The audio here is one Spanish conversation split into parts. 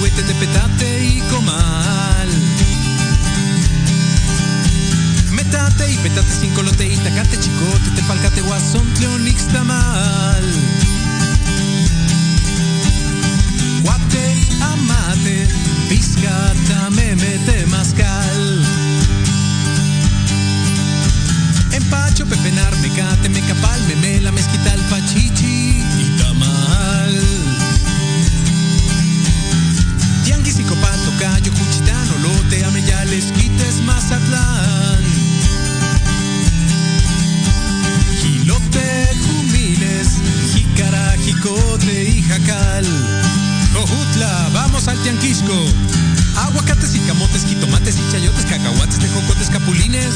huete de petate y comal. Metate y petate sin colote y tacate chicote, te palcate guasón, cleonix tamal. Guate, amate, piscata, me mete mascal. Empacho, pepenar, mecate, mecapal, memela, mezquital, pachichi tocayo, cuchitán, olote, ameyales, quites, mazatlán. Gilote, jumiles, jícara, jicote y jacal. Jojutla, vamos al tianquisco. Aguacates y camotes, jitomates y chayotes, cacahuates, tejocotes, capulines,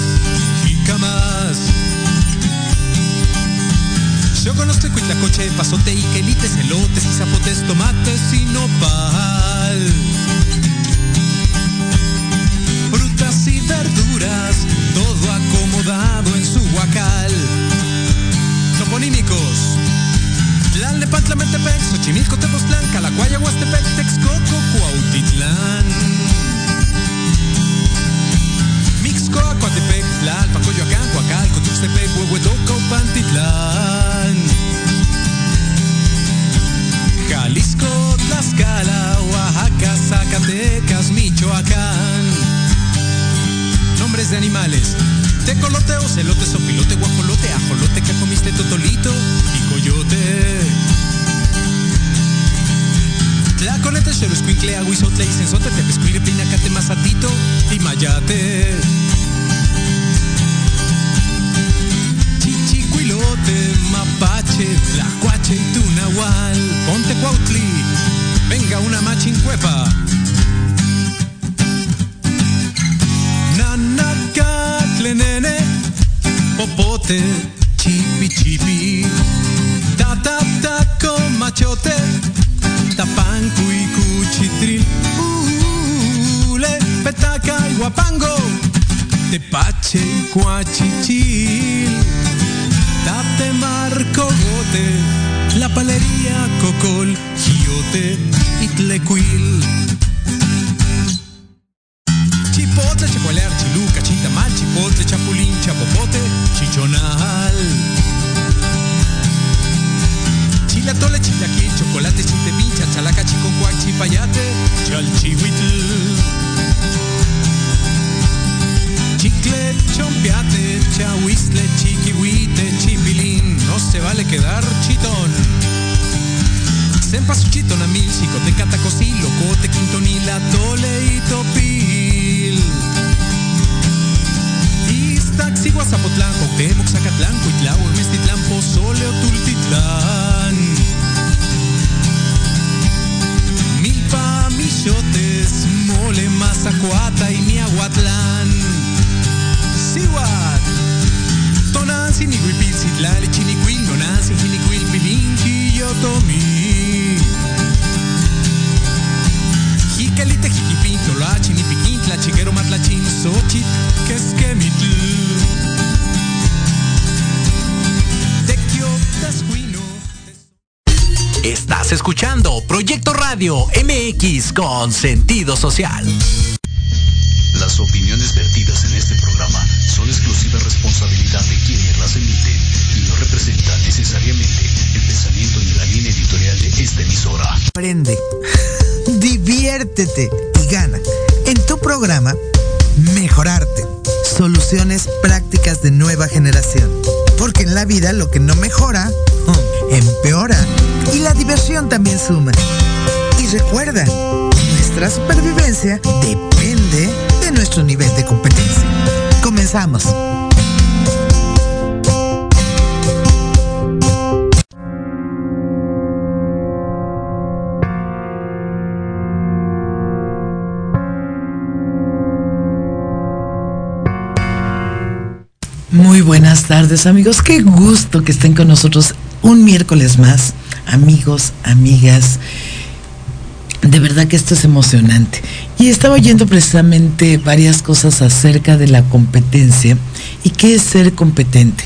jicamas. Yo conozco cuitlacoche, pasote y quelites, elotes y zapotes, tomates y nopal. Todo acomodado en su huacal. Toponímicos. Tlalnepantla, Metepec, Xochimilco, Tepoztlán, Calacuaya, Huastepec, Texcoco, Cuautitlán. Mixcoa, Coatepec, Tlalpa, Coyoacán, Coacalco, Tuxtepec, Huehuetoca, Pantitlán. Jalisco, Tlaxcala, Oaxaca, Zacatecas, Michoacán. Nombres de animales. Tecolote, ocelote, sopilote, guajolote, ajolote, que comiste totolito y coyote. Tlaconete, xeroscuincle, aguizotle y sensote, tepescuire, pinacate, mazatito y mayate. Chichicuilote, mapache, tlacuache y tunahual. Ponte cuautli, venga una machincuepa. Y Radio MX con sentido social. Las opiniones vertidas en este programa son exclusiva responsabilidad de quienes las emiten y no representan necesariamente el pensamiento ni la línea editorial de esta emisora. Aprende, diviértete y gana. En tu programa, Mejorarte. Soluciones prácticas de nueva generación. Porque en la vida lo que no mejora, empeora. Y la diversión también suma. Y recuerda, nuestra supervivencia depende de nuestro nivel de competencia. Comenzamos. Muy buenas tardes amigos, qué gusto que estén con nosotros un miércoles más, amigos, amigas. De verdad que esto es emocionante. Y estaba oyendo precisamente varias cosas acerca de la competencia y qué es ser competente.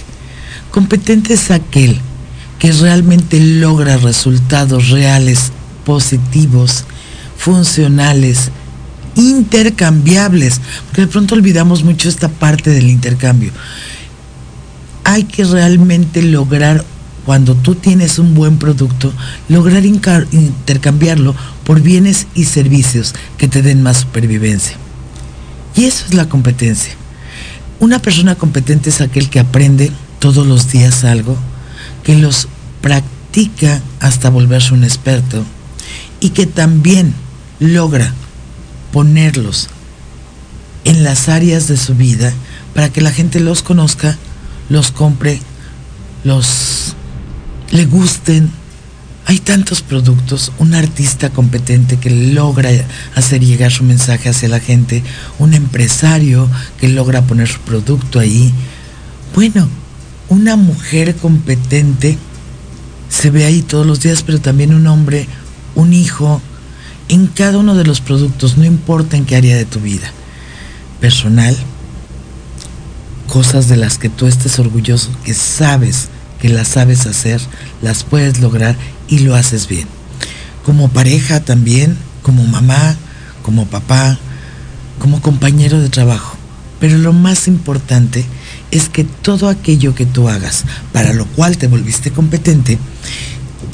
Competente es aquel que realmente logra resultados reales, positivos, funcionales, intercambiables, porque de pronto olvidamos mucho esta parte del intercambio. Hay que realmente lograr, cuando tú tienes un buen producto, lograr intercambiarlo por bienes y servicios que te den más supervivencia. Y eso es la competencia. Una persona competente es aquel que aprende todos los días algo, que los practica hasta volverse un experto y que también logra ponerlos en las áreas de su vida para que la gente los conozca, los compre, los le gusten. Hay tantos productos, un artista competente que logra hacer llegar su mensaje hacia la gente, un empresario que logra poner su producto ahí. Bueno, una mujer competente se ve ahí todos los días, pero también un hombre, un hijo, en cada uno de los productos, no importa en qué área de tu vida, personal, cosas de las que tú estés orgulloso, que sabes que las sabes hacer, las puedes lograr y lo haces bien. Como pareja también, como mamá, como papá, como compañero de trabajo. Pero lo más importante es que todo aquello que tú hagas, para lo cual te volviste competente,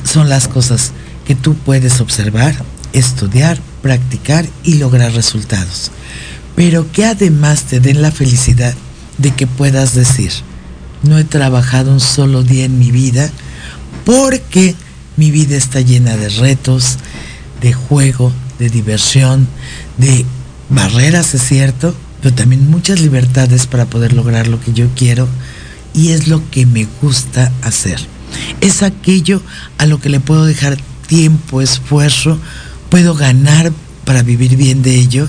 son las cosas que tú puedes observar, estudiar, practicar y lograr resultados. Pero que además te den la felicidad de que puedas decir, no he trabajado un solo día en mi vida porque mi vida está llena de retos, de juego, de diversión, de barreras, es cierto, pero también muchas libertades para poder lograr lo que yo quiero y es lo que me gusta hacer. Es aquello a lo que le puedo dejar tiempo, esfuerzo, puedo ganar para vivir bien de ello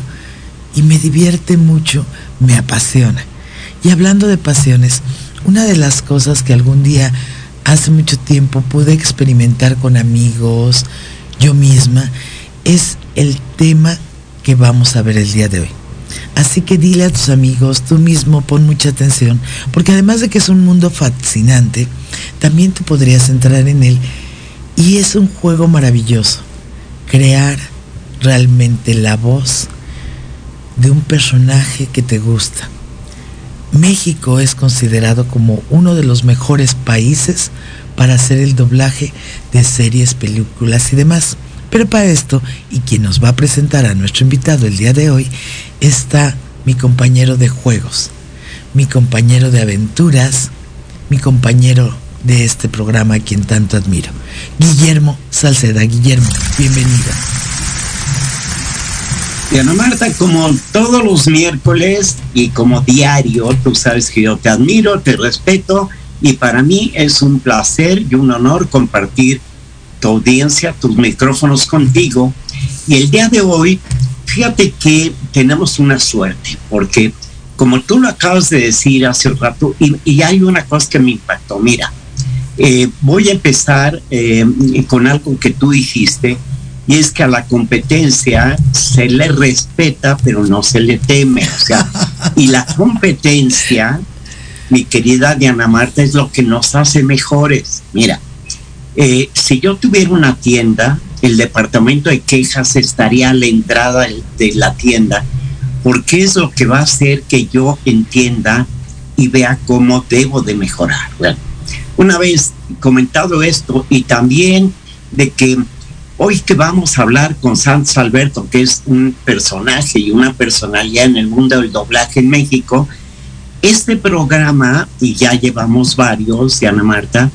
y me divierte mucho, me apasiona. Y hablando de pasiones, una de las cosas que algún día, hace mucho tiempo, pude experimentar con amigos, yo misma, es el tema que vamos a ver el día de hoy. Así que dile a tus amigos, tú mismo pon mucha atención, porque además de que es un mundo fascinante, también tú podrías entrar en él y es un juego maravilloso crear realmente la voz de un personaje que te gusta. México es considerado como uno de los mejores países para hacer el doblaje de series, películas y demás. Pero para esto, y quien nos va a presentar a nuestro invitado el día de hoy, está mi compañero de juegos, mi compañero de aventuras, mi compañero de este programa a quien tanto admiro. Guillermo Salceda. Guillermo, bienvenido. Diana Marta, como todos los miércoles y como diario, tú sabes que yo te admiro, te respeto y para mí es un placer y un honor compartir tu audiencia, tus micrófonos contigo. Y el día de hoy, fíjate que tenemos una suerte, porque como tú lo acabas de decir hace un rato, y, y hay una cosa que me impactó, mira, eh, voy a empezar eh, con algo que tú dijiste, y es que a la competencia se le respeta, pero no se le teme. O sea, y la competencia, mi querida Diana Marta, es lo que nos hace mejores. Mira, eh, si yo tuviera una tienda, el departamento de quejas estaría a la entrada de la tienda, porque es lo que va a hacer que yo entienda y vea cómo debo de mejorar. Bueno, una vez comentado esto y también de que hoy que vamos a hablar con Santos Alberto, que es un personaje y una personalidad en el mundo del doblaje en México, este programa, y ya llevamos varios, Diana Marta,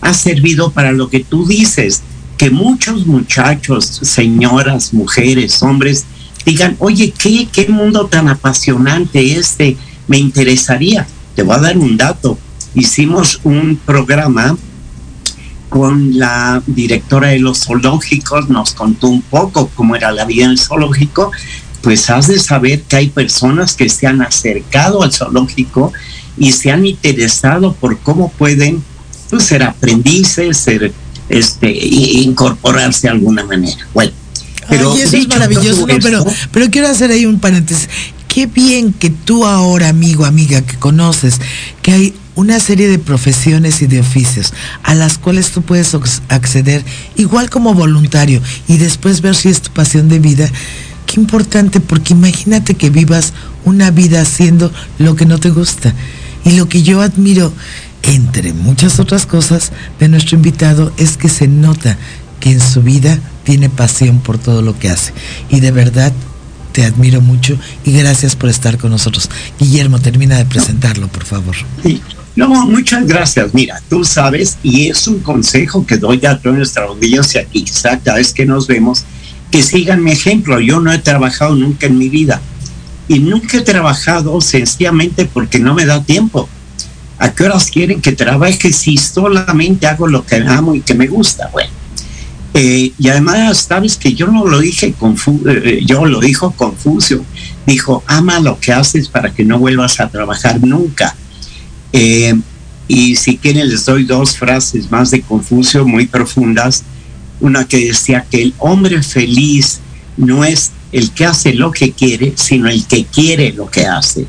ha servido para lo que tú dices, que muchos muchachos, señoras, mujeres, hombres, digan, oye, ¿qué, qué mundo tan apasionante este? Me interesaría. Te voy a dar un dato hicimos un programa con la directora de los zoológicos, nos contó un poco cómo era la vida en el zoológico, pues has de saber que hay personas que se han acercado al zoológico y se han interesado por cómo pueden pues, ser aprendices, ser este, incorporarse de alguna manera. Bueno, pero eso es maravilloso, pero, pero quiero hacer ahí un paréntesis. Qué bien que tú ahora, amigo, amiga, que conoces, que hay una serie de profesiones y de oficios a las cuales tú puedes acceder igual como voluntario y después ver si es tu pasión de vida. Qué importante, porque imagínate que vivas una vida haciendo lo que no te gusta. Y lo que yo admiro, entre muchas otras cosas, de nuestro invitado es que se nota que en su vida tiene pasión por todo lo que hace. Y de verdad te admiro mucho y gracias por estar con nosotros. Guillermo, termina de presentarlo, por favor. Sí. No, muchas gracias. Mira, tú sabes, y es un consejo que doy a toda nuestra audiencia quizá cada vez que nos vemos, que sigan mi ejemplo. Yo no he trabajado nunca en mi vida y nunca he trabajado sencillamente porque no me da tiempo. ¿A qué horas quieren que trabaje si solamente hago lo que amo y que me gusta? Bueno, eh, y además, sabes que yo no lo dije, confu eh, yo lo dijo Confucio, dijo, ama lo que haces para que no vuelvas a trabajar nunca. Eh, y si quieren les doy dos frases más de Confucio muy profundas. Una que decía que el hombre feliz no es el que hace lo que quiere, sino el que quiere lo que hace.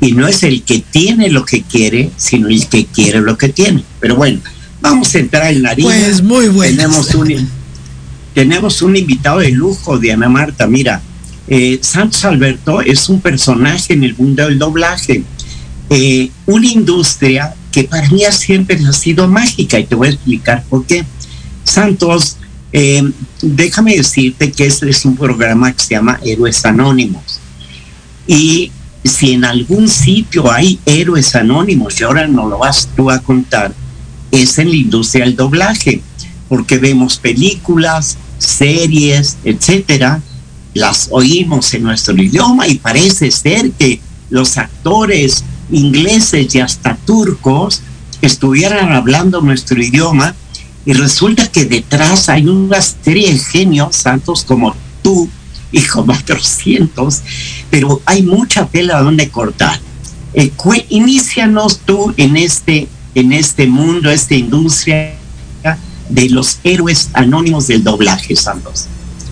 Y no es el que tiene lo que quiere, sino el que quiere lo que tiene. Pero bueno, vamos a entrar en la harina. Pues muy bueno. Tenemos un, tenemos un invitado de lujo, Diana Marta. Mira, eh, Santos Alberto es un personaje en el mundo del doblaje. Eh, una industria que para mí siempre ha sido mágica y te voy a explicar por qué. Santos, eh, déjame decirte que este es un programa que se llama Héroes Anónimos. Y si en algún sitio hay héroes anónimos, y ahora no lo vas tú a contar, es en la industria del doblaje, porque vemos películas, series, etcétera, las oímos en nuestro idioma y parece ser que los actores ingleses y hasta turcos estuvieran hablando nuestro idioma y resulta que detrás hay una serie de genios santos como tú y como otros cientos, pero hay mucha tela donde cortar. Eh, inícianos tú en este, en este mundo, esta industria de los héroes anónimos del doblaje, Santos.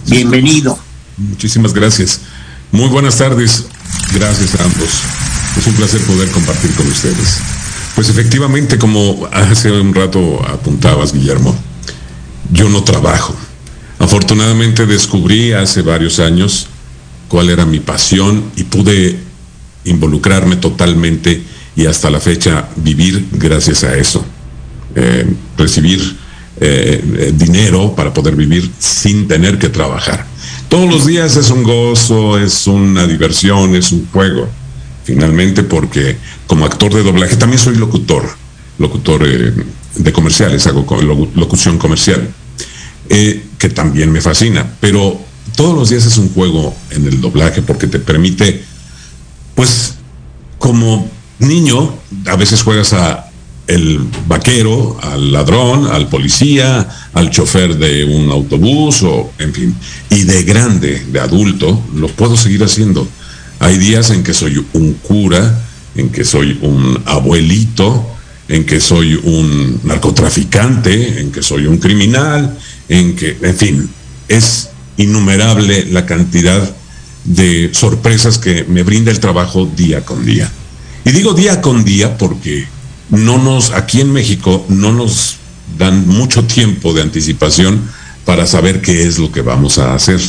Bienvenido. Muchísimas gracias. Muy buenas tardes. Gracias a ambos. Es un placer poder compartir con ustedes. Pues efectivamente, como hace un rato apuntabas, Guillermo, yo no trabajo. Afortunadamente descubrí hace varios años cuál era mi pasión y pude involucrarme totalmente y hasta la fecha vivir gracias a eso. Eh, recibir eh, eh, dinero para poder vivir sin tener que trabajar. Todos los días es un gozo, es una diversión, es un juego finalmente, porque como actor de doblaje también soy locutor, locutor eh, de comerciales, hago locución comercial, eh, que también me fascina, pero todos los días es un juego en el doblaje porque te permite, pues, como niño, a veces juegas a el vaquero, al ladrón, al policía, al chofer de un autobús o en fin. Y de grande, de adulto, lo puedo seguir haciendo. Hay días en que soy un cura, en que soy un abuelito, en que soy un narcotraficante, en que soy un criminal, en que, en fin, es innumerable la cantidad de sorpresas que me brinda el trabajo día con día. Y digo día con día porque no nos, aquí en México, no nos dan mucho tiempo de anticipación para saber qué es lo que vamos a hacer.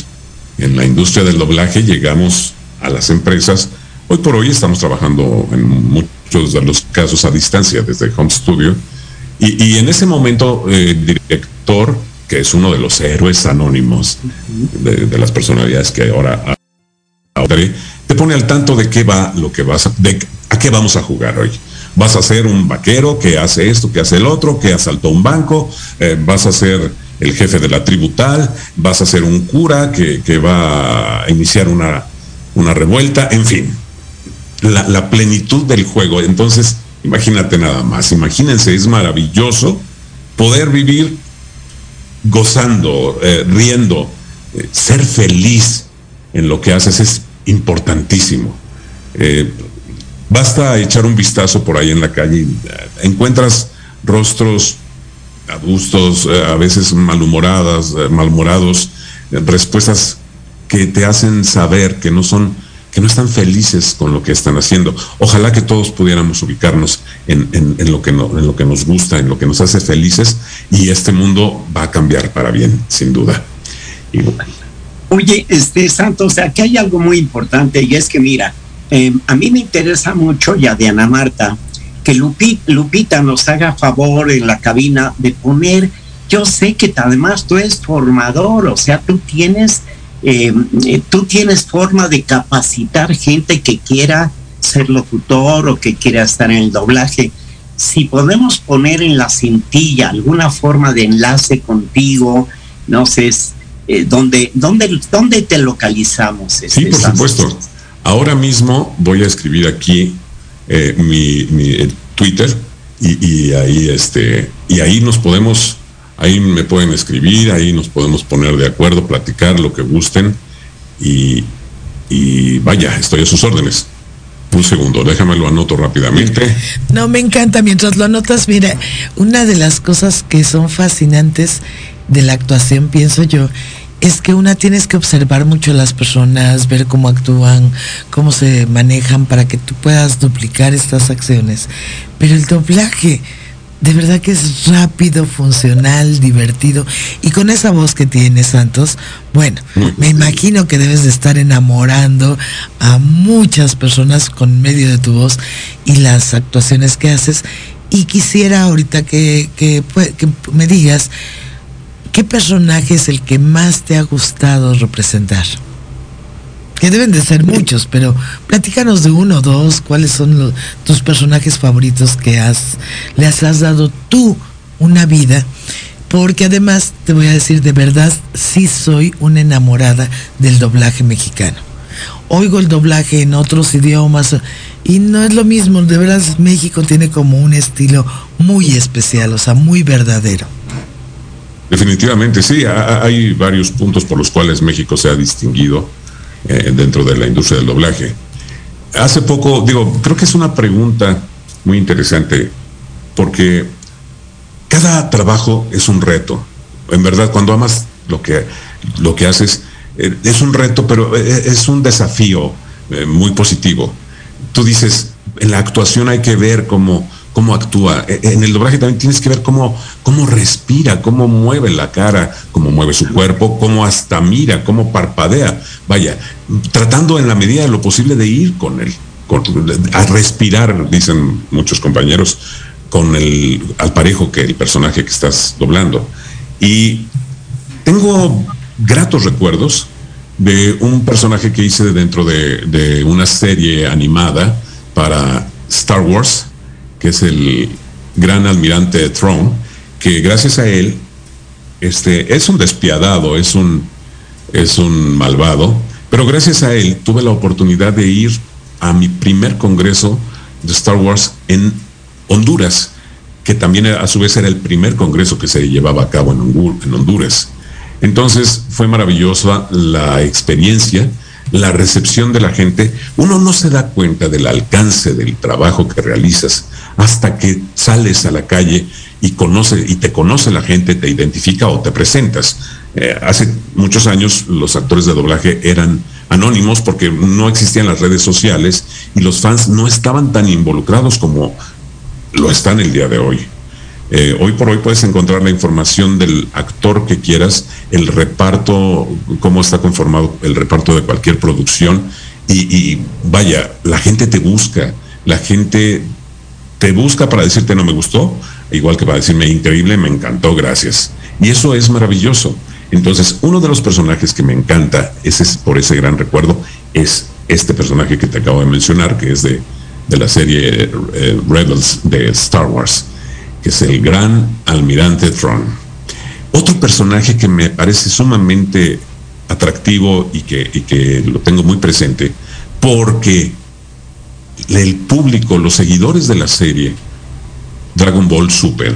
En la industria del doblaje llegamos a las empresas. Hoy por hoy estamos trabajando en muchos de los casos a distancia desde Home Studio. Y, en ese momento, el eh, director, que es uno de los héroes anónimos de, las personalidades que ahora, te pone al tanto de qué va lo que vas a, de a qué vamos a jugar hoy. Vas a ser un vaquero que hace esto, que hace el otro, que asaltó un banco, eh, vas a ser el jefe de la tribu tal, vas a ser un cura que va a iniciar una una revuelta, en fin, la, plenitud del juego. Entonces, imagínate nada más, imagínense, es maravilloso poder vivir gozando, eh, riendo, eh, ser feliz en lo que haces es importantísimo. Eh, basta echar un vistazo por ahí en la calle y encuentras rostros adustos, a veces malhumoradas, malhumorados, respuestas que te hacen saber que no son que no están felices con lo que están haciendo. Ojalá que todos pudiéramos ubicarnos en, lo, que en lo que nos gusta, en lo que nos hace felices y este mundo va a cambiar para bien, sin duda. Oye, este Santos, aquí hay algo muy importante y es que mira, em, a mí me interesa mucho ya Diana Marta que Lupita nos haga favor en la cabina de poner, yo sé que además tú eres formador, o sea, tú tienes eh, tú tienes forma de capacitar gente que quiera ser locutor o que quiera estar en el doblaje. Si podemos poner en la cintilla alguna forma de enlace contigo, no sé, eh, ¿dónde, dónde, te localizamos? sí, por supuesto. Ahora mismo voy a escribir aquí eh, mi, Twitter y, y, ahí este y ahí nos podemos Ahí me pueden escribir, ahí nos podemos poner de acuerdo, platicar lo que gusten y, vaya, estoy a sus órdenes. Un segundo, déjame lo anoto rápidamente. No, me encanta. Mientras lo anotas, mira, una de las cosas que son fascinantes de la actuación, pienso yo, es que una tienes que observar mucho a las personas, ver cómo actúan, cómo se manejan para que tú puedas duplicar estas acciones. Pero el doblaje, de verdad que es rápido, funcional, divertido. Y con esa voz que tiene Santos, bueno, me imagino que debes de estar enamorando a muchas personas con medio de tu voz y las actuaciones que haces. Y quisiera ahorita que, que, que me digas, ¿qué personaje es el que más te ha gustado representar? Que deben de ser muchos, pero platícanos de uno o dos, cuáles son tus personajes favoritos que has, les has dado tú una vida, porque además te voy a decir de verdad, sí soy una enamorada del doblaje mexicano. Oigo el doblaje en otros idiomas y no es lo mismo, de verdad México tiene como un estilo muy especial, o sea, muy verdadero. Definitivamente, sí, hay varios puntos por los cuales México se ha distinguido eh, dentro de la industria del doblaje. Hace poco, digo, creo que es una pregunta muy interesante, porque cada trabajo es un reto. En verdad, cuando amas lo que, lo que haces, eh, es un reto, pero eh, es un desafío muy positivo. Tú dices, en la actuación hay que ver cómo cómo actúa. E, en el doblaje también tienes que ver cómo, cómo respira, cómo mueve la cara, cómo mueve su cuerpo, cómo hasta mira, cómo parpadea. Vaya, tratando en la medida de lo posible de ir con él, a respirar, dicen muchos compañeros, con el al parejo que el personaje que estás doblando. Y tengo gratos recuerdos de un personaje que hice dentro de, de una serie animada para Star Wars, que es el gran almirante Throne, que gracias a él este, es un despiadado, es un, es un malvado, pero gracias a él tuve la oportunidad de ir a mi primer congreso de Star Wars en Honduras, que también a su vez era el primer congreso que se llevaba a cabo en Honduras. Entonces fue maravillosa la experiencia la recepción de la gente, uno no se da cuenta del alcance del trabajo que realizas hasta que sales a la calle y conoce y te conoce la gente, te identifica o te presentas. Eh, hace muchos años los actores de doblaje eran anónimos porque no existían las redes sociales y los fans no estaban tan involucrados como lo están el día de hoy. Eh, hoy por hoy puedes encontrar la información del actor que quieras, el reparto, cómo está conformado el reparto de cualquier producción. Y, vaya, la gente te busca, la gente te busca para decirte no me gustó, igual que para decirme increíble, me encantó, gracias. Y eso es maravilloso. Entonces, uno de los personajes que me encanta, ese es por ese gran recuerdo, es este personaje que te acabo de mencionar, que es de, la serie eh, Rebels de Star Wars que es el gran almirante Throne. Otro personaje que me parece sumamente atractivo y que, que lo tengo muy presente, porque el público, los seguidores de la serie Dragon Ball Super,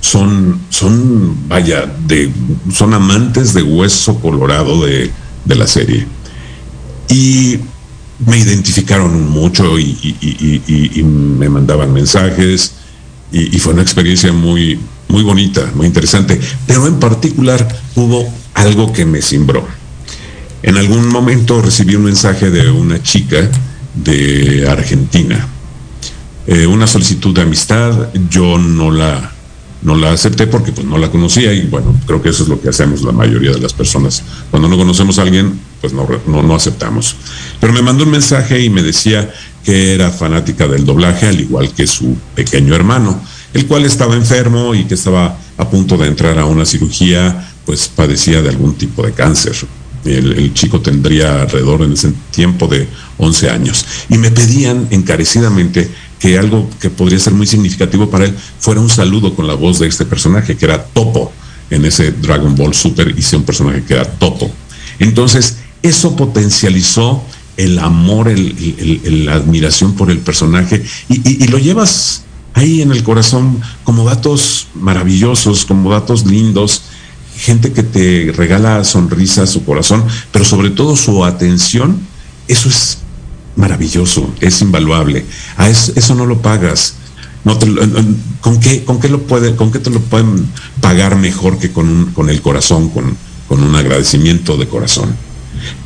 son, son vaya, de, son amantes de hueso colorado de, la serie. Y me identificaron mucho y me mandaban mensajes y, fue una experiencia muy, muy bonita, muy interesante. Pero en particular hubo algo que me cimbró. En algún momento recibí un mensaje de una chica de Argentina, eh, una solicitud de amistad, yo no la, no la acepté porque pues no la conocía y bueno, creo que eso es lo que hacemos la mayoría de las personas. Cuando no conocemos a alguien, pues no, no, no aceptamos. Pero me mandó un mensaje y me decía que era fanática del doblaje, al igual que su pequeño hermano, el cual estaba enfermo y que estaba a punto de entrar a una cirugía, pues padecía de algún tipo de cáncer. El, chico tendría alrededor en ese tiempo de 11 años. Y me pedían encarecidamente que algo que podría ser muy significativo para él fuera un saludo con la voz de este personaje, que era Topo. En ese Dragon Ball Super hice un personaje que era Topo. Entonces, eso potencializó el amor, la admiración por el personaje y, lo llevas ahí en el corazón como datos maravillosos, como datos lindos, gente que te regala sonrisas, su corazón, pero sobre todo su atención, eso es maravilloso, es invaluable. A eso, no lo pagas. No ¿con, qué, con, qué lo puede, ¿Con qué te lo pueden pagar mejor que con, con el corazón, con, con un agradecimiento de corazón?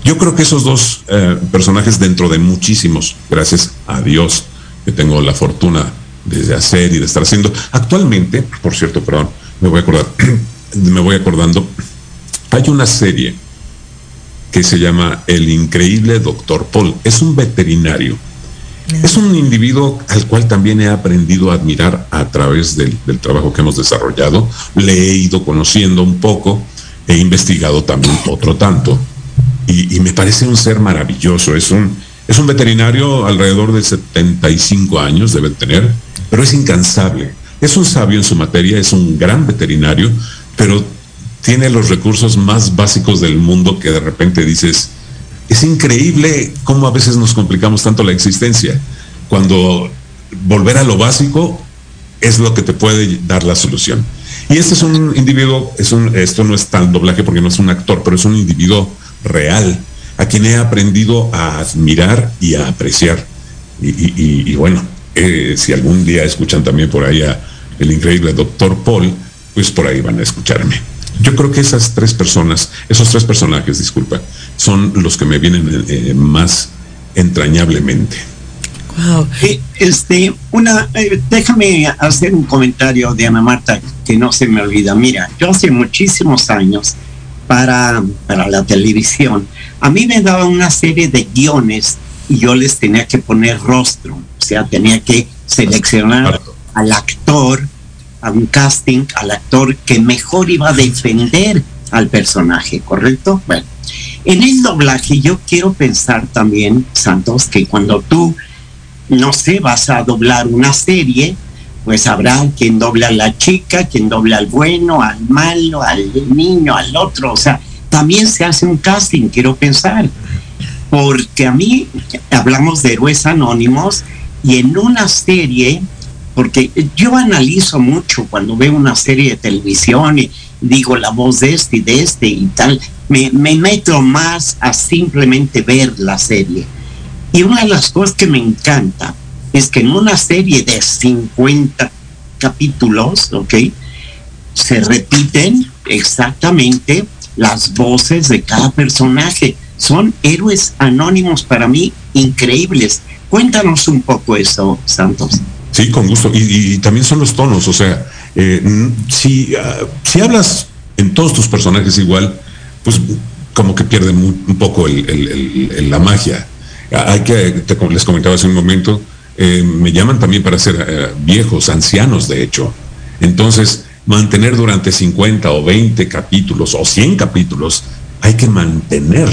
Yo creo que esos dos eh, personajes dentro de muchísimos, gracias a Dios, que tengo la fortuna de hacer y de estar haciendo. Actualmente, por cierto, perdón, me voy a acordar, me voy acordando, hay una serie que se llama El increíble Doctor Paul. Es un veterinario. Es un individuo al cual también he aprendido a admirar a través del, del trabajo que hemos desarrollado. Le he ido conociendo un poco, he investigado también otro tanto y, me parece un ser maravilloso. Es un, es un veterinario alrededor de 75 años, debe tener, pero es incansable. Es un sabio en su materia, es un gran veterinario, pero tiene los recursos más básicos del mundo que de repente dices, es increíble cómo a veces nos complicamos tanto la existencia, cuando volver a lo básico es lo que te puede dar la solución. Y este es un individuo, es un, esto no es tan doblaje porque no es un actor, pero es un individuo real, a quien he aprendido a admirar y a apreciar. Y, bueno, eh, si algún día escuchan también por ahí a el increíble doctor Paul, pues por ahí van a escucharme. Yo creo que esas tres personas, esos tres personajes, disculpa, son los que me vienen eh, más entrañablemente. Wow. Eh, este, una, déjame hacer un comentario de Ana Marta que no se me olvida. Mira, yo hace muchísimos años para, para la televisión, a mí me daban una serie de guiones y yo les tenía que poner rostro, o sea, tenía que seleccionar al actor, a un casting, al actor que mejor iba a defender al personaje, ¿correcto? Bueno, en el doblaje yo quiero pensar también, Santos, que cuando tú, no sé, vas a doblar una serie, pues habrá quien dobla a la chica, quien dobla al bueno, al malo, al niño, al otro. O sea, también se hace un casting, quiero pensar. Porque a mí hablamos de héroes anónimos y en una serie, porque yo analizo mucho cuando veo una serie de televisión y digo la voz de este y de este y tal, me, me meto más a simplemente ver la serie. Y una de las cosas que me encanta es que en una serie de 50 capítulos, ¿ok? Se repiten exactamente las voces de cada personaje. Son héroes anónimos para mí increíbles. Cuéntanos un poco eso, Santos. Sí, con gusto. Y, también son los tonos. O sea, eh, si, ah, si hablas en todos tus personajes igual, pues como que pierden un, poco la magia. Hay que, les comentaba hace un momento, eh, me llaman también para ser eh, viejos, ancianos de hecho. Entonces, mantener durante 50 o 20 capítulos o 100 capítulos, hay que mantener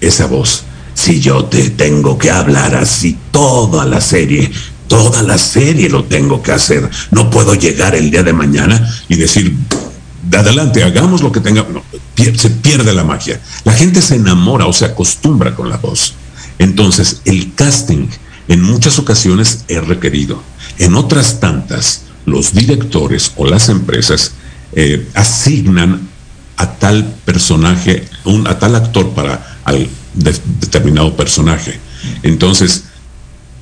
esa voz. Si yo te tengo que hablar así toda la serie, toda la serie lo tengo que hacer. No puedo llegar el día de mañana y decir, de adelante, hagamos lo que tenga. se pierde la magia. La gente se enamora o se acostumbra con la voz. Entonces, el casting en muchas ocasiones es requerido. En otras tantas, los directores o las empresas eh, asignan a tal personaje, a tal actor para al determinado personaje. Entonces,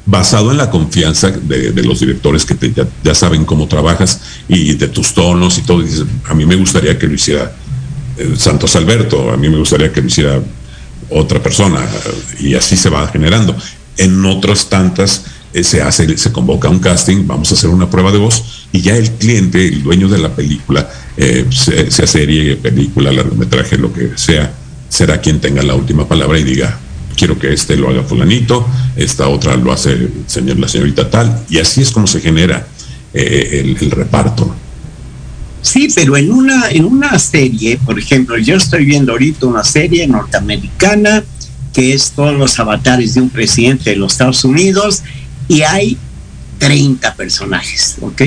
basado en la confianza de, los directores que ya, saben cómo trabajas y de tus tonos y todo, a mí me gustaría que lo hiciera eh, Santos Alberto, a mí me gustaría que lo hiciera otra persona y así se va generando. En otras tantas eh, se hace, se convoca un casting, vamos a hacer una prueba de voz y ya el cliente, el dueño de la película, eh, sea serie, película, largometraje, lo que sea, será quien tenga la última palabra y diga, quiero que este lo haga fulanito, esta otra lo hace señor, la señorita tal, y así es como se genera eh, el, reparto. Sí, pero en una, en una serie, por ejemplo, yo estoy viendo ahorita una serie norteamericana que es todos los avatares de un presidente de los Estados Unidos y hay 30 personajes, ¿ok?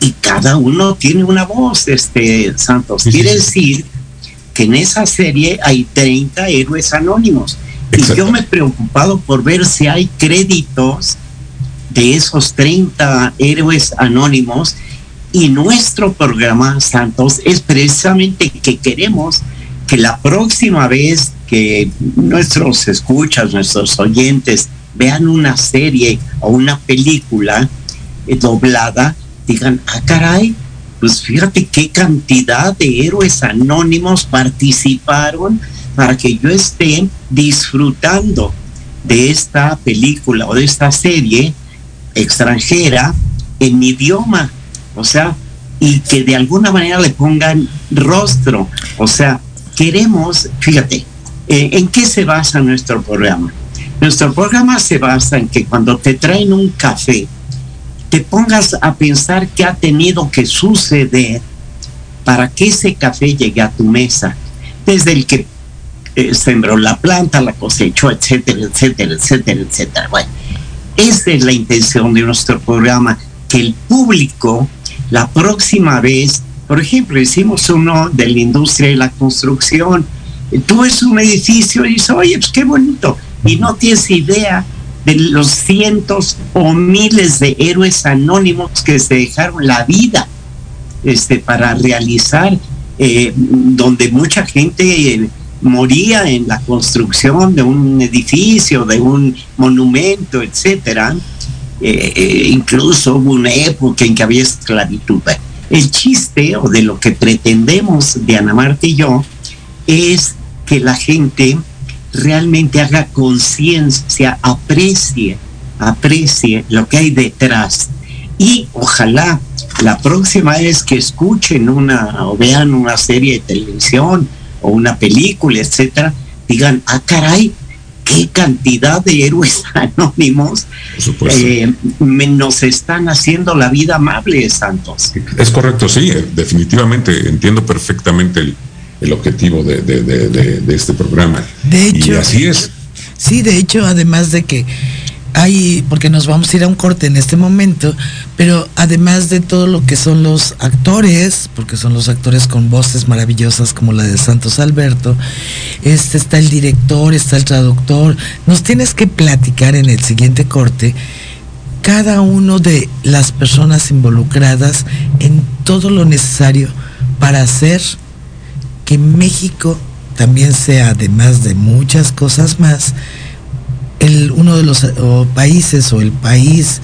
Y cada uno tiene una voz, este Santos. Quiere decir que en esa serie hay 30 héroes anónimos. Y yo me he preocupado por ver si hay créditos de esos 30 héroes anónimos y nuestro programa Santos es precisamente que queremos que la próxima vez que nuestros escuchas, nuestros oyentes vean una serie o una película eh, doblada, digan, ah, caray, pues fíjate qué cantidad de héroes anónimos participaron para que yo esté disfrutando de esta película o de esta serie extranjera en mi idioma. O sea, y que de alguna manera le pongan rostro. O sea, queremos, fíjate, eh, ¿en qué se basa nuestro programa? Nuestro programa se basa en que cuando te traen un café, te pongas a pensar qué ha tenido que suceder para que ese café llegue a tu mesa. Desde el que eh, sembró la planta, la cosechó, etcétera, etcétera, etcétera, etcétera. Bueno, esa es la intención de nuestro programa, que el público la próxima vez, por ejemplo, hicimos uno de la industria de la construcción, tú ves un edificio y dices, oye, pues qué bonito, y no tienes idea de los cientos o miles de héroes anónimos que se dejaron la vida este, para realizar, eh, donde mucha gente eh, moría en la construcción de un edificio, de un monumento, etcétera. Eh, incluso hubo una época en que había esclavitud. El chiste o de lo que pretendemos Diana Marta y yo es que la gente realmente haga conciencia, aprecie, aprecie lo que hay detrás. Y ojalá la próxima vez que escuchen una o vean una serie de televisión o una película, etcétera, digan, ah, caray, qué cantidad de héroes anónimos eh, nos están haciendo la vida amable, Santos. Es correcto, sí, definitivamente entiendo perfectamente el, el objetivo de, de, este programa. De hecho, y así es. Sí, de hecho, además de que hay, porque nos vamos a ir a un corte en este momento, pero además de todo lo que son los actores, porque son los actores con voces maravillosas como la de Santos Alberto, este está el director, está el traductor, nos tienes que platicar en el siguiente corte cada uno de las personas involucradas en todo lo necesario para hacer que México también sea, además de muchas cosas más, el, uno de los países o el país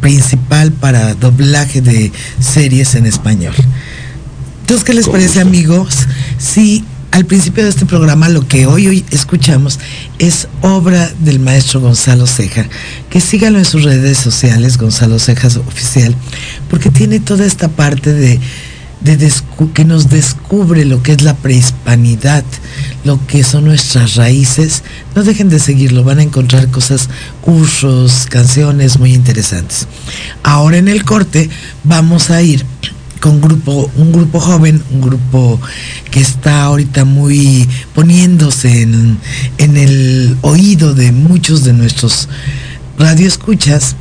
principal para doblaje de series en español. Entonces, ¿qué les parece amigos? Si al principio de este programa lo que hoy, hoy escuchamos es obra del maestro Gonzalo Ceja, que síganlo en sus redes sociales, Gonzalo Cejas Oficial, porque tiene toda esta parte de que nos descubre lo que es la prehispanidad, lo que son nuestras raíces, no dejen de seguirlo, van a encontrar cosas, cursos, canciones muy interesantes. Ahora en el corte vamos a ir con grupo, un grupo joven, un grupo que está ahorita muy poniéndose en, en el oído de muchos de nuestros radioescuchas,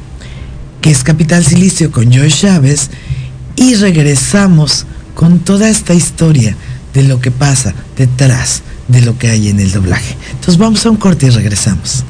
que es Capital Silicio con Joe Chávez, y regresamos con toda esta historia de lo que pasa detrás de lo que hay en el doblaje. Entonces vamos a un corte y regresamos.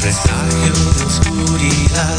presagio de oscuridad.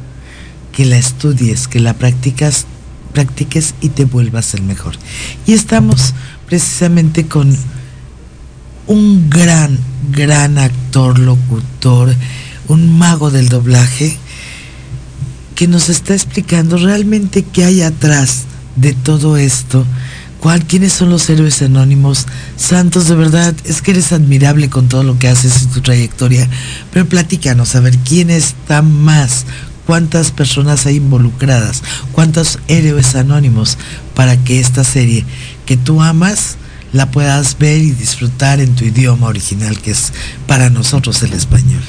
que la estudies, que la practicas, practiques y te vuelvas el mejor. Y estamos precisamente con un gran, gran actor, locutor, un mago del doblaje, que nos está explicando realmente qué hay atrás de todo esto ¿Cuál, ¿Quiénes son los héroes anónimos? Santos, de verdad, es que eres admirable con todo lo que haces en tu trayectoria. Pero platícanos, a ver, ¿quién está más? ¿Cuántas personas hay involucradas? ¿Cuántos héroes anónimos para que esta serie que tú amas la puedas ver y disfrutar en tu idioma original, que es para nosotros el español?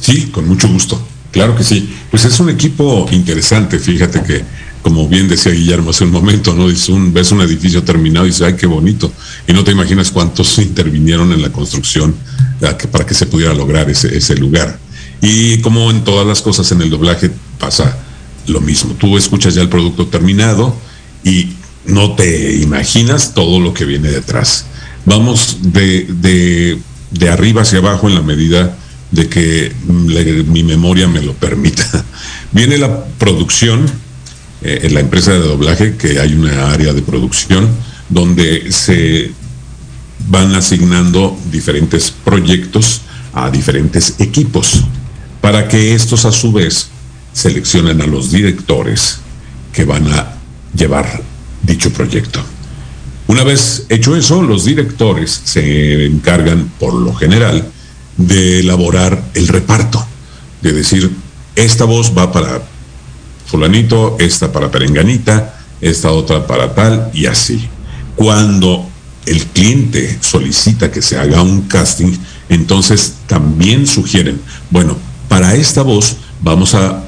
Sí, con mucho gusto. Claro que sí. Pues es un equipo interesante, fíjate que como bien decía Guillermo hace un momento, ¿no? Ves un edificio terminado y dices, ay, qué bonito. Y no te imaginas cuántos intervinieron en la construcción para que se pudiera lograr ese lugar. Y como en todas las cosas en el doblaje pasa lo mismo. Tú escuchas ya el producto terminado y no te imaginas todo lo que viene detrás. Vamos de, de, de arriba hacia abajo en la medida de que mi memoria me lo permita. Viene la producción, eh, en la empresa de doblaje, que hay una área de producción donde se van asignando diferentes proyectos a diferentes equipos para que estos a su vez seleccionen a los directores que van a llevar dicho proyecto. Una vez hecho eso, los directores se encargan, por lo general, de elaborar el reparto, de decir, esta voz va para fulanito, esta para perenganita, esta otra para tal y así. Cuando el cliente solicita que se haga un casting, entonces también sugieren, bueno, para esta voz vamos a,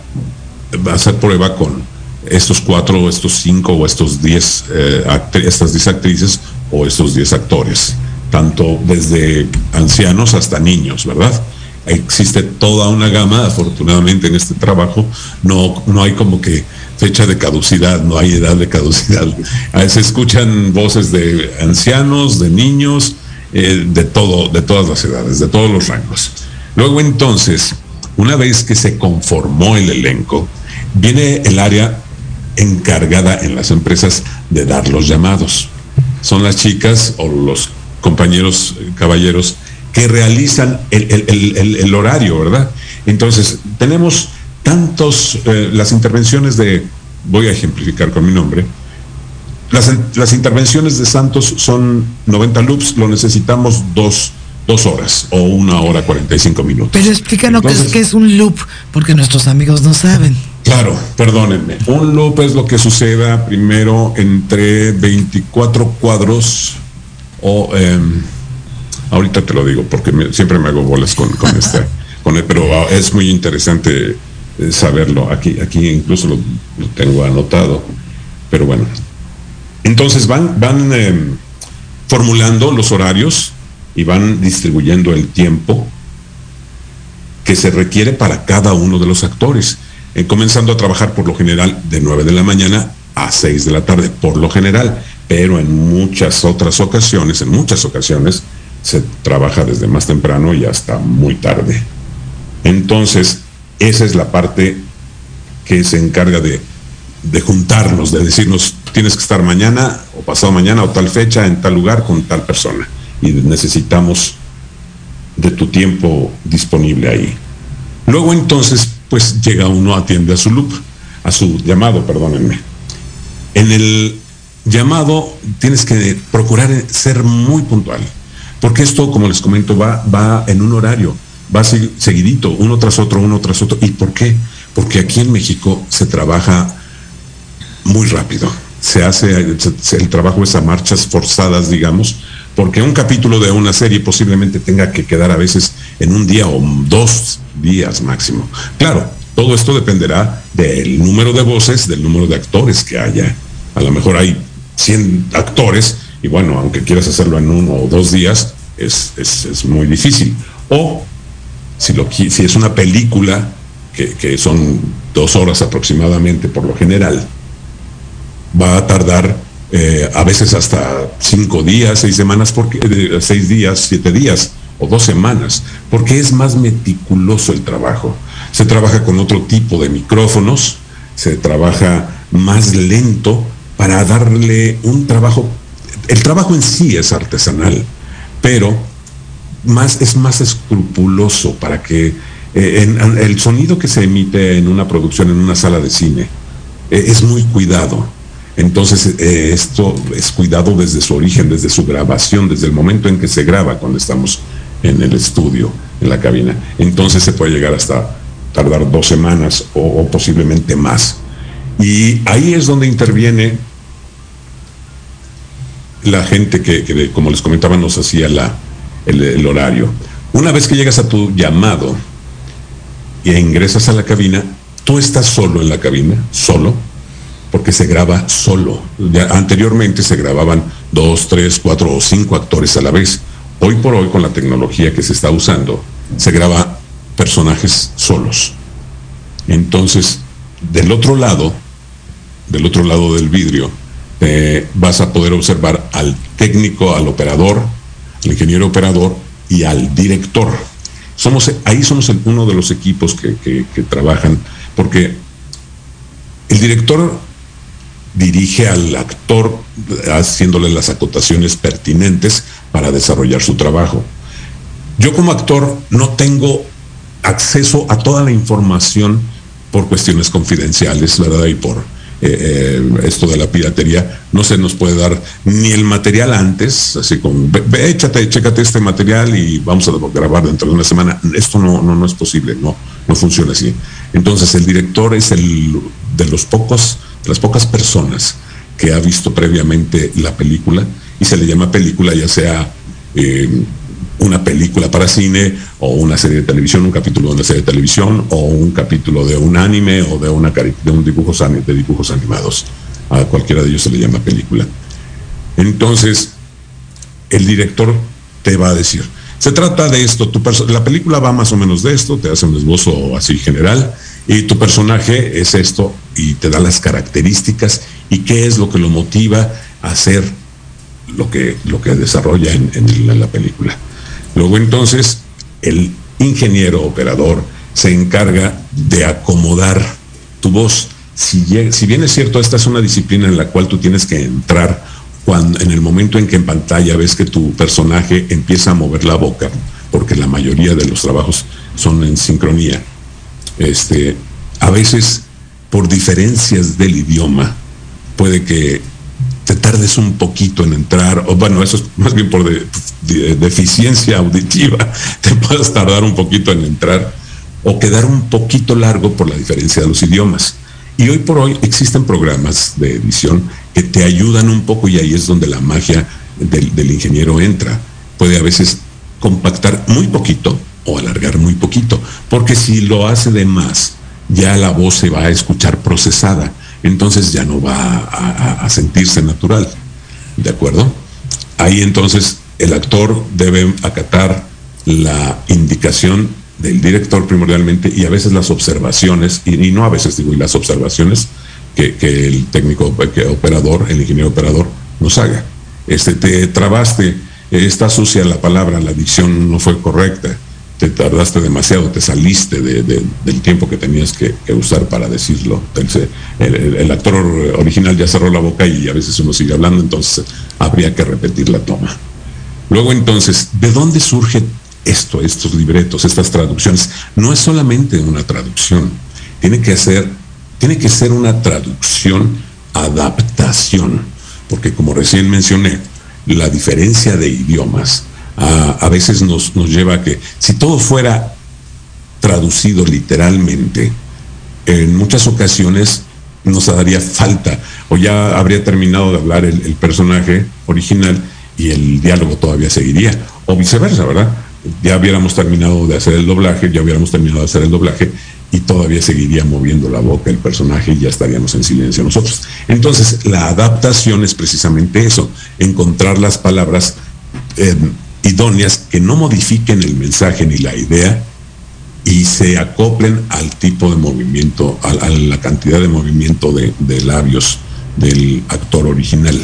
hacer prueba con estos cuatro, estos cinco o estos diez, eh, estas diez actrices o estos diez actores tanto desde ancianos hasta niños, ¿verdad? Existe toda una gama, afortunadamente en este trabajo no, no hay como que fecha de caducidad, no hay edad de caducidad. Se escuchan voces de ancianos, de niños, eh, de todo, de todas las edades, de todos los rangos. Luego entonces, una vez que se conformó el elenco, viene el área encargada en las empresas de dar los llamados. Son las chicas o los compañeros caballeros, que realizan el, horario, ¿verdad? Entonces, tenemos tantos, eh, las intervenciones de, voy a ejemplificar con mi nombre, las, intervenciones de Santos son 90 loops, lo necesitamos dos, dos horas o una hora 45 minutos. Pero explícanos qué, es, qué es un loop, porque nuestros amigos no saben. Claro, perdónenme. Un loop es lo que suceda primero entre 24 cuadros o em, ahorita te lo digo porque siempre me hago bolas con, con este, con él, pero ah, es muy interesante eh, saberlo. Aquí, aquí incluso lo, tengo anotado. Pero bueno. Entonces van, van em, formulando los horarios y van distribuyendo el tiempo que se requiere para cada uno de los actores, eh, comenzando a trabajar por lo general de 9 de la mañana a 6 de la tarde, por lo general pero en muchas otras ocasiones, en muchas ocasiones, se trabaja desde más temprano y hasta muy tarde. Entonces, esa es la parte que se encarga de, de juntarnos, de decirnos, tienes que estar mañana o pasado mañana o tal fecha en tal lugar con tal persona. Y necesitamos de tu tiempo disponible ahí. Luego entonces, pues llega uno, atiende a su loop, a su llamado, perdónenme. En el llamado, tienes que procurar ser muy puntual. Porque esto, como les comento, va, va en un horario, va seguidito, uno tras otro, uno tras otro. ¿Y por qué? Porque aquí en México se trabaja muy rápido. Se hace, el trabajo es a marchas forzadas, digamos, porque un capítulo de una serie posiblemente tenga que quedar a veces en un día o dos días máximo. Claro, todo esto dependerá del número de voces, del número de actores que haya. A lo mejor hay 100 actores, y bueno, aunque quieras hacerlo en uno o dos días, es, es, muy difícil. O si, lo, si es una película, que, son dos horas aproximadamente por lo general, va a tardar eh, a veces hasta cinco días, seis semanas, porque, seis días, siete días o dos semanas, porque es más meticuloso el trabajo. Se trabaja con otro tipo de micrófonos, se trabaja más lento, para darle un trabajo, el trabajo en sí es artesanal, pero más, es más escrupuloso para que eh, el sonido que se emite en una producción, en una sala de cine, eh, es muy cuidado. Entonces, eh, esto es cuidado desde su origen, desde su grabación, desde el momento en que se graba cuando estamos en el estudio, en la cabina. Entonces se puede llegar hasta tardar dos semanas o posiblemente más. Y ahí es donde interviene la gente que, como les comentaba, nos hacía la, el, horario. Una vez que llegas a tu llamado e ingresas a la cabina, tú estás solo en la cabina, solo, porque se graba solo. Anteriormente se grababan dos, tres, cuatro o cinco actores a la vez. Hoy por hoy, con la tecnología que se está usando, se graba personajes solos. Entonces, del otro lado, del otro lado del vidrio, vas a poder observar al técnico, al operador, al ingeniero operador y al director. Somos, ahí somos uno de los equipos que trabajan, porque el director dirige al actor haciéndole las acotaciones pertinentes para desarrollar su trabajo. Yo como actor no tengo acceso a toda la información por cuestiones confidenciales, ¿verdad? Y por eh, eh, esto de la piratería, no se nos puede dar ni el material antes, así como, ve, échate, chécate este material y vamos a grabar dentro de una semana. Esto no, no, no es posible, no, no funciona así. Entonces el director es el de los pocos, las pocas personas que ha visto previamente la película y se le llama película ya sea eh, una película para cine o una serie de televisión, un capítulo de una serie de televisión o un capítulo de un anime o de, una, de un dibujos, de dibujos animados. A cualquiera de ellos se le llama película. Entonces, el director te va a decir, se trata de esto, tu la película va más o menos de esto, te hace un esbozo así general, y tu personaje es esto y te da las características y qué es lo que lo motiva a hacer lo que, lo que desarrolla en la película. Luego entonces el ingeniero operador se encarga de acomodar tu voz. Si, si, bien es cierto, esta es una disciplina en la cual tú tienes que entrar cuando, en el momento en que en pantalla ves que tu personaje empieza a mover la boca, porque la mayoría de los trabajos son en sincronía. Este, a veces, por diferencias del idioma, puede que te tardes un poquito en entrar, o bueno, eso es más bien por deficiencia auditiva, te puedes tardar un poquito en entrar o quedar un poquito largo por la diferencia de los idiomas. Y hoy por hoy existen programas de edición que te ayudan un poco y ahí es donde la magia del, del ingeniero entra. Puede a veces compactar muy poquito o alargar muy poquito, porque si lo hace de más, ya la voz se va a escuchar procesada entonces ya no va a, sentirse natural. ¿De acuerdo? Ahí entonces el actor debe acatar la indicación del director primordialmente y a veces las observaciones, y, no a veces digo, y las observaciones que, el técnico que operador, el ingeniero operador, nos haga. Este, te trabaste, está sucia la palabra, la dicción no fue correcta, te tardaste demasiado, te saliste del tiempo que tenías que, usar para decirlo. el, actor original ya cerró la boca y a veces uno sigue hablando, entonces habría que repetir la toma. Luego entonces, ¿de dónde surge esto, estos libretos, estas traducciones? No es solamente una traducción, tiene que ser, tiene que ser una traducción adaptación, porque como recién mencioné, la diferencia de idiomas a, veces nos, nos lleva a que si todo fuera traducido literalmente, en muchas ocasiones nos daría falta o ya habría terminado de hablar el, personaje original y el diálogo todavía seguiría o viceversa, ¿verdad? Ya hubiéramos terminado de hacer el doblaje, ya hubiéramos terminado de hacer el doblaje y todavía seguiría moviendo la boca el personaje y ya estaríamos en silencio nosotros. Entonces, la adaptación es precisamente eso, encontrar las palabras idóneas que no modifiquen el mensaje ni la idea y se acoplen al tipo de movimiento, a, la cantidad de movimiento de, labios del actor original,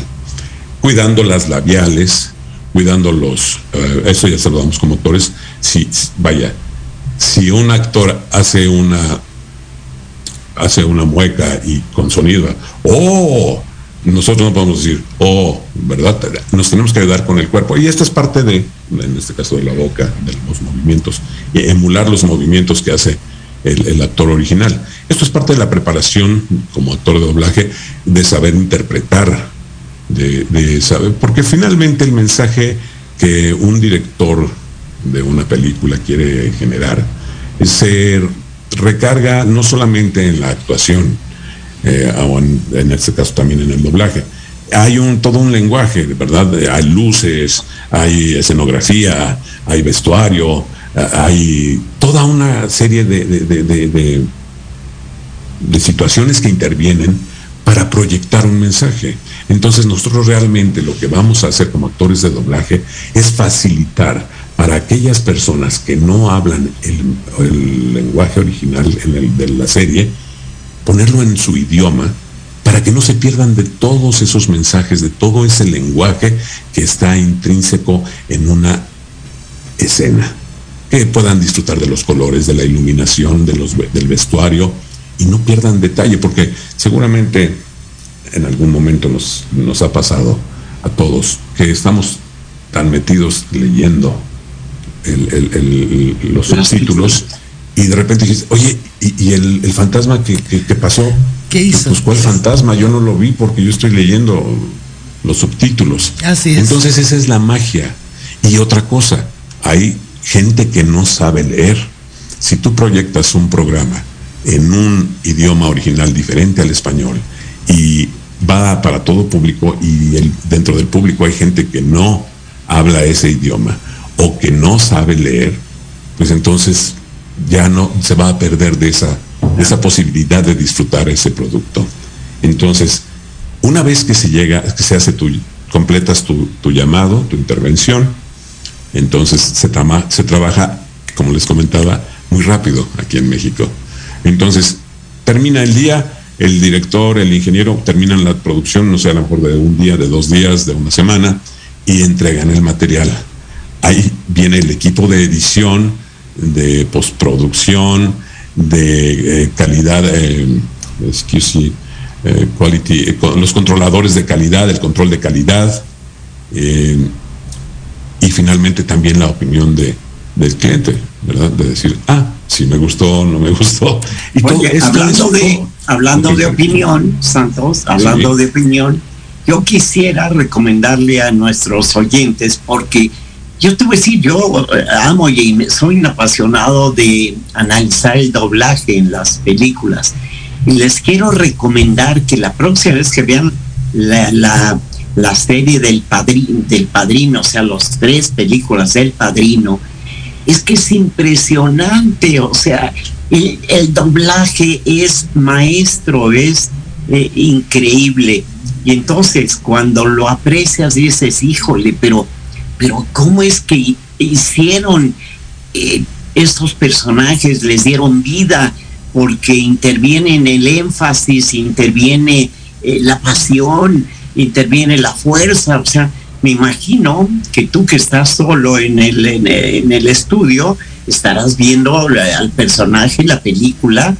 cuidando las labiales, cuidando los, eh, eso ya saludamos como actores, si, vaya, si un actor hace una hace una mueca y con sonido, ¡oh! Nosotros no podemos decir, oh, ¿verdad? Nos tenemos que ayudar con el cuerpo. Y esto es parte de, en este caso de la boca, de los movimientos, y emular los movimientos que hace el, actor original. Esto es parte de la preparación como actor de doblaje, de saber interpretar, de saber, porque finalmente el mensaje que un director de una película quiere generar se recarga no solamente en la actuación, eh, en, este caso también en el doblaje. Hay un, todo un lenguaje, ¿verdad? Hay luces, hay escenografía, hay vestuario, hay toda una serie de, de, situaciones que intervienen para proyectar un mensaje. Entonces nosotros realmente lo que vamos a hacer como actores de doblaje es facilitar para aquellas personas que no hablan el, lenguaje original de la serie, ponerlo en su idioma para que no se pierdan de todos esos mensajes, de todo ese lenguaje que está intrínseco en una escena. Que puedan disfrutar de los colores, de la iluminación, de los, del vestuario y no pierdan detalle, porque seguramente en algún momento nos, nos ha pasado a todos que estamos tan metidos leyendo los subtítulos y de repente dices, oye, ¿y, el, fantasma que, pasó? ¿Qué hizo? Pues cuál fantasma, yo no lo vi porque yo estoy leyendo los subtítulos. Así es. Entonces esa es la magia. Y otra cosa, hay gente que no sabe leer. Si tú proyectas un programa en un idioma original diferente al español y va para todo público y dentro del público hay gente que no habla ese idioma o que no sabe leer, pues entonces ya no se va a perder de esa, esa posibilidad de disfrutar ese producto. Entonces, una vez que se llega, que se hace tu, completas tu, llamado, tu intervención, entonces se, se trabaja, como les comentaba, muy rápido aquí en México. Entonces, termina el día, el director, el ingeniero terminan la producción, no sé, a lo mejor de un día, de dos días, de una semana, y entregan el material. Ahí viene el equipo de edición, de postproducción, de eh, calidad, eh, excuse eh, quality, eh, los controladores de calidad, el control de calidad, y finalmente también la opinión de, del cliente, ¿verdad? De decir, ah, si me gustó, no me gustó. Y hablando, de, hablando de opinión, Santos, hablando de opinión, yo quisiera recomendarle a nuestros oyentes, porque yo te voy a decir, yo eh, amo y soy un apasionado de analizar el doblaje en las películas. Y les quiero recomendar que la próxima vez que vean la, la, serie del del padrino, o sea, las tres películas del padrino, es que es impresionante, o sea, el, doblaje es maestro, es eh, increíble. Y entonces cuando lo aprecias dices, híjole, pero pero ¿cómo es que hicieron eh, estos personajes, les dieron vida? Porque interviene en el énfasis, interviene eh, la pasión, interviene la fuerza, o sea, me imagino que tú que estás solo en el, en el, estudio, estarás viendo al personaje, la película,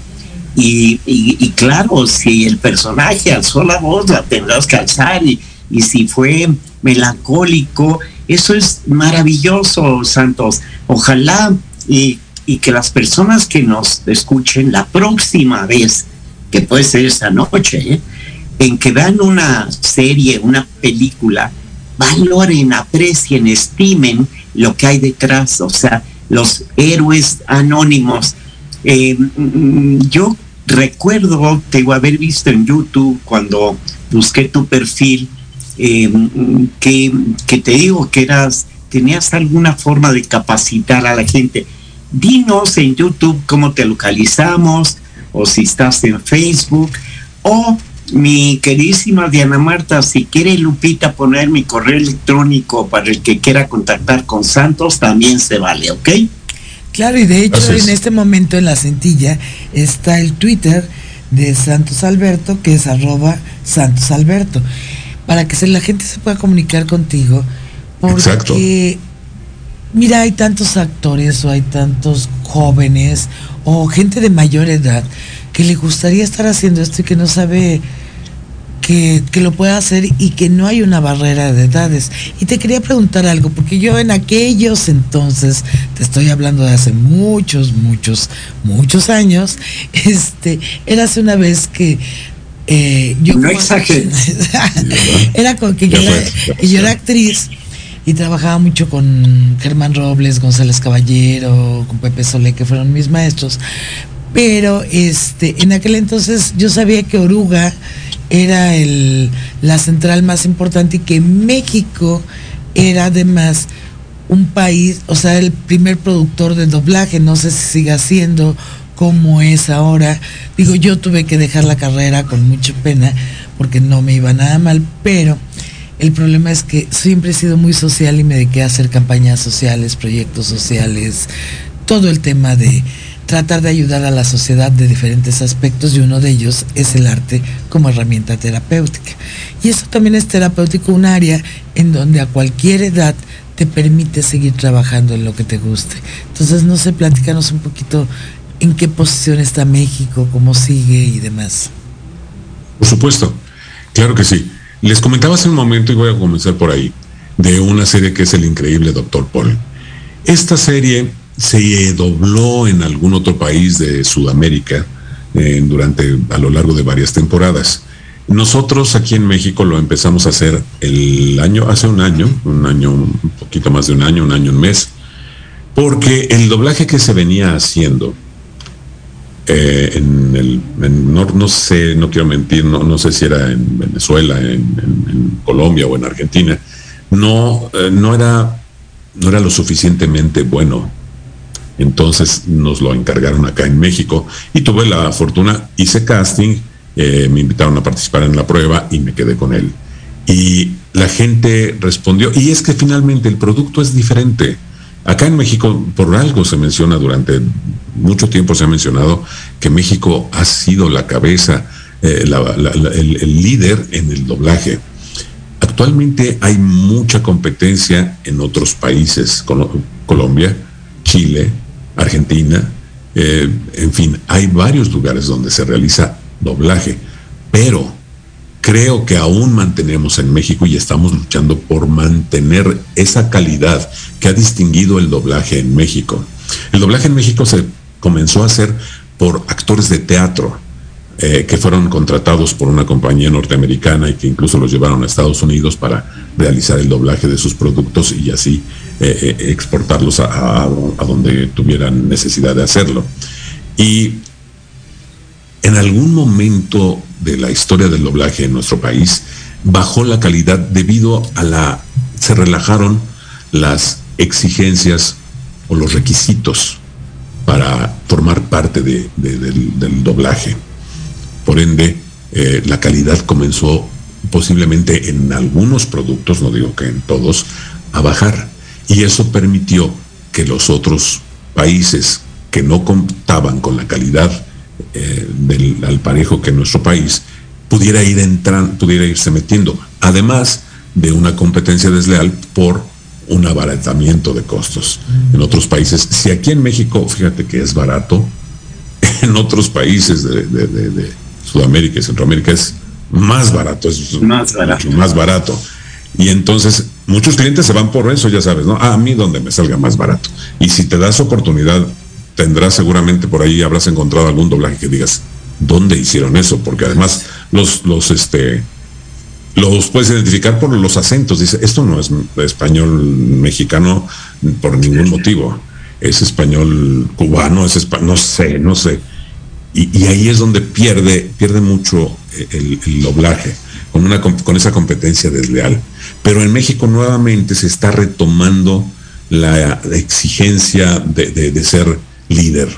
y, y, claro, si el personaje alzó la voz, la tendrás que alzar, y, y si fue melancólico, eso es maravilloso, Santos. Ojalá y, que las personas que nos escuchen la próxima vez, que puede ser esta noche, ¿eh? en que vean una serie, una película, valoren, aprecien, estimen lo que hay detrás, o sea, los héroes anónimos. Eh, mm, yo recuerdo, te haber visto en YouTube cuando busqué tu perfil, Em, que, te digo que eras, tenías alguna forma de capacitar a la gente. Dinos en YouTube cómo te localizamos, o si estás en Facebook, o mi queridísima Diana Marta, si quiere Lupita poner mi correo electrónico para el que quiera contactar con Santos, también se vale, ¿ok? Claro, y de hecho en este momento en la cintilla está el Twitter de Santos Alberto, que es arroba Santos Alberto para que la gente se pueda comunicar contigo. Porque, mira, hay tantos actores o hay tantos jóvenes o gente de mayor edad que le gustaría estar haciendo esto y que no sabe que, que, lo pueda hacer y que no hay una barrera de edades. Y te quería preguntar algo, porque yo en aquellos entonces, te estoy hablando de hace muchos, muchos, muchos años, este, era hace una vez que eh, yo no era como que yo era, actriz y trabajaba mucho con Germán Robles, González Caballero, con Pepe Solé, que fueron mis maestros. Pero este, en aquel entonces yo sabía que Oruga era el, la central más importante y que México era además un país, o sea, el primer productor de doblaje, no sé si siga siendo como es ahora. Digo, yo tuve que dejar la carrera con mucha pena porque no me iba nada mal, pero el problema es que siempre he sido muy social y me dediqué a hacer campañas sociales, proyectos sociales, todo el tema de tratar de ayudar a la sociedad de diferentes aspectos y uno de ellos es el arte como herramienta terapéutica. Y eso también es terapéutico, un área en donde a cualquier edad te permite seguir trabajando en lo que te guste. Entonces, no sé, platícanos un poquito en qué posición está México, cómo sigue y demás. Por supuesto, claro que sí. Les comentaba hace un momento, y voy a comenzar por ahí, de una serie que es El Increíble Doctor Paul. Esta serie se dobló en algún otro país de Sudamérica eh, durante, a lo largo de varias temporadas. Nosotros aquí en México lo empezamos a hacer el año, hace un año, un año, un poquito más de un año, un año, un mes, porque el doblaje que se venía haciendo eh, en el, no, sé, no quiero mentir, no, no sé si era en Venezuela, en, Colombia o en Argentina, no, eh, no, era, no era lo suficientemente bueno. Entonces nos lo encargaron acá en México y tuve la fortuna, hice casting, eh, me invitaron a participar en la prueba y me quedé con él. Y la gente respondió, y es que finalmente el producto es diferente Acá en México, por algo se menciona durante mucho tiempo, se ha mencionado que México ha sido la cabeza, eh, el, líder en el doblaje. Actualmente hay mucha competencia en otros países, Colombia, Chile, Argentina, eh, en fin, hay varios lugares donde se realiza doblaje, pero creo que aún mantenemos en México y estamos luchando por mantener esa calidad que ha distinguido el doblaje en México. El doblaje en México se comenzó a hacer por actores de teatro eh, que fueron contratados por una compañía norteamericana y que incluso los llevaron a Estados Unidos para realizar el doblaje de sus productos y así eh, eh, exportarlos a, a donde tuvieran necesidad de hacerlo. Y en algún momento de la historia del doblaje en nuestro país bajó la calidad debido a la se relajaron las exigencias o los requisitos para formar parte del, doblaje. Por ende, eh, la calidad comenzó posiblemente en algunos productos, no digo que en todos, a bajar. Y eso permitió que los otros países que no contaban con la calidad eh, del, al parejo que nuestro país pudiera ir entrando, pudiera irse metiendo, además de una competencia desleal por un abaratamiento de costos. Mm. En otros países, si aquí en México, fíjate que es barato, en otros países de, Sudamérica y Centroamérica es más barato, es más barato. más barato. Y entonces muchos clientes se van por eso, ya sabes, ¿no? a mí donde me salga más barato. Y si te das oportunidad tendrás seguramente por ahí, habrás encontrado algún doblaje que digas, ¿dónde hicieron eso? Porque además los, los, este, los puedes identificar por los acentos. Dice, esto no es español mexicano por ningún motivo. Es español cubano, es español, no sé, no sé. Y, ahí es donde pierde, pierde mucho el, doblaje, con, una, con esa competencia desleal. Pero en México nuevamente se está retomando la exigencia de ser líder.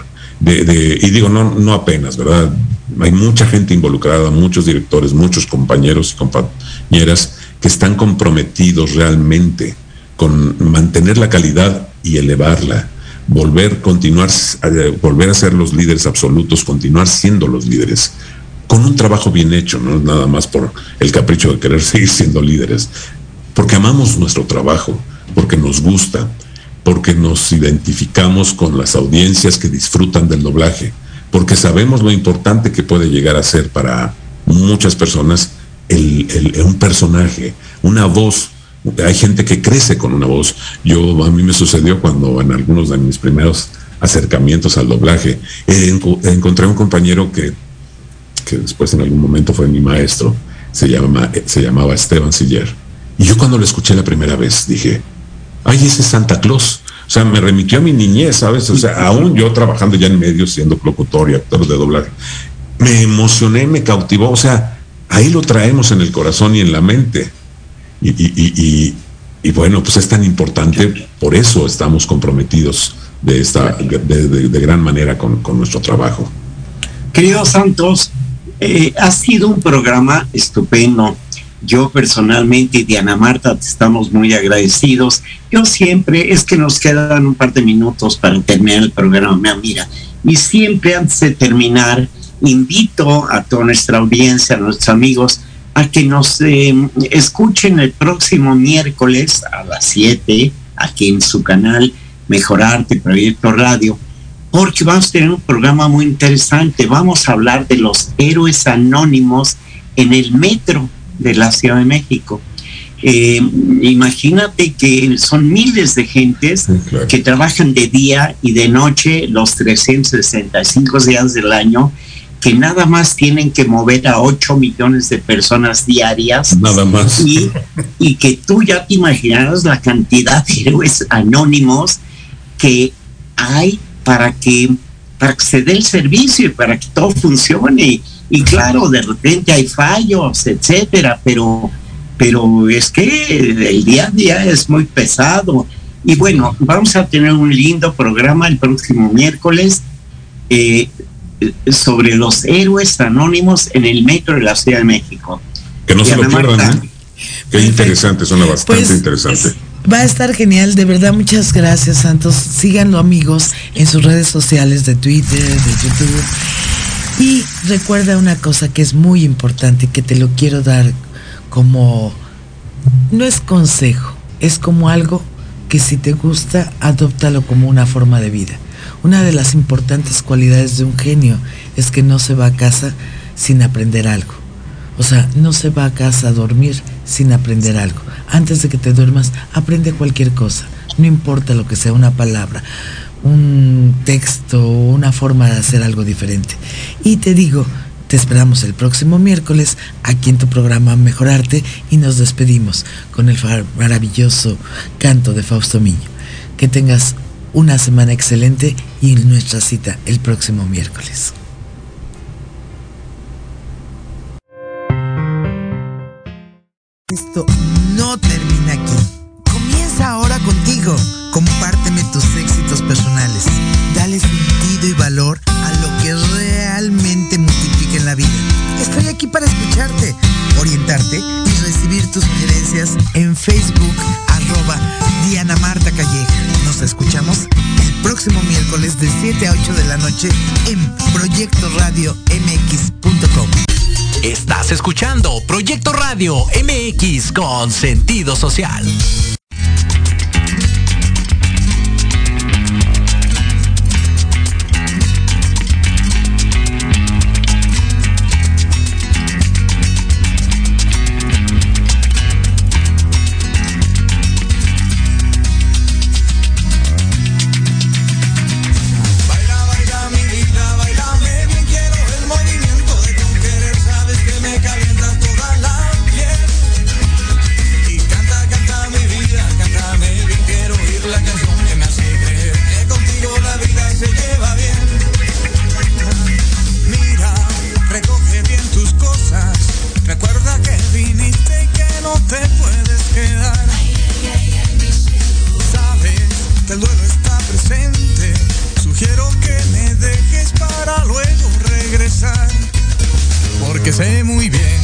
De, y digo, no, no apenas, ¿verdad? Hay mucha gente involucrada, muchos directores, muchos compañeros y compañeras que están comprometidos realmente con mantener la calidad y elevarla, volver, continuar, volver a ser los líderes absolutos, continuar siendo los líderes, con un trabajo bien hecho, no nada más por el capricho de querer seguir siendo líderes, porque amamos nuestro trabajo, porque nos gusta, porque nos identificamos con las audiencias que disfrutan del doblaje, porque sabemos lo importante que puede llegar a ser para muchas personas un personaje, una voz. Hay gente que crece con una voz. Yo a mí me sucedió cuando en algunos de mis primeros acercamientos al doblaje encontré un compañero que, que después en algún momento fue mi maestro, se, llama, se llamaba Esteban Siller. Y yo cuando lo escuché la primera vez dije, ay, ese es Santa Claus. O sea, me remitió a mi niñez, ¿sabes? O sea, aún yo trabajando ya en medios, siendo locutor y actor de doblaje, me emocioné, me cautivó. O sea, ahí lo traemos en el corazón y en la mente. Y, bueno, pues es tan importante, por eso estamos comprometidos de, esta, de, gran manera con, nuestro trabajo. Querido Santos, Eh, ha sido un programa estupendo. Yo personalmente y Diana Marta estamos muy agradecidos. Yo siempre, es que nos quedan un par de minutos para terminar el programa, mira, y siempre antes de terminar, invito a toda nuestra audiencia, a nuestros amigos, a que nos eh, escuchen el próximo miércoles a las 7, aquí en su canal Mejorarte Proyecto Radio porque vamos a tener un programa muy interesante. Vamos a hablar de los héroes anónimos en el metro de la Ciudad de México. Eh, imagínate que son miles de gentes que trabajan de día y de noche los 365 días del año, que nada más tienen que mover a 8 millones de personas diarias. Nada más. Y, y que tú ya te imaginarás la cantidad de héroes anónimos que hay para que, para que se dé el servicio y para que todo funcione. Y claro, de repente hay fallos, etcétera, pero, pero es que el día a día es muy pesado. Y bueno, vamos a tener un lindo programa el próximo miércoles eh, sobre los héroes anónimos en el metro de la Ciudad de México. Que no se lo pierdan, ¿eh? Qué interesante, suena bastante pues, interesante. Va a estar genial, de verdad, muchas gracias, Santos. Síganlo, amigos, en sus redes sociales de Twitter, de YouTube. Y recuerda una cosa que es muy importante, que te lo quiero dar como, no es consejo, es como algo que si te gusta, adóptalo como una forma de vida. Una de las importantes cualidades de un genio es que no se va a casa sin aprender algo. O sea, no se va a casa a dormir sin aprender algo antes de que te duermas, aprende cualquier cosa, no importa lo que sea, una palabra, un texto, una forma de hacer algo diferente. Y te digo, te esperamos el próximo miércoles aquí en tu programa Mejorarte y nos despedimos con el maravilloso canto de Fausto Miño. Que tengas una semana excelente y nuestra cita el próximo miércoles. Esto no termina aquí. Comienza ahora contigo. Valor a lo que realmente multiplica en la vida. Estoy aquí para escucharte, orientarte y recibir tus sugerencias en Facebook, arroba Diana Marta Calleja. Nos escuchamos el próximo miércoles de 7 a 8 de la noche en Proyecto Radio MX.com. Estás escuchando Proyecto Radio MX con sentido social. sé muy bien.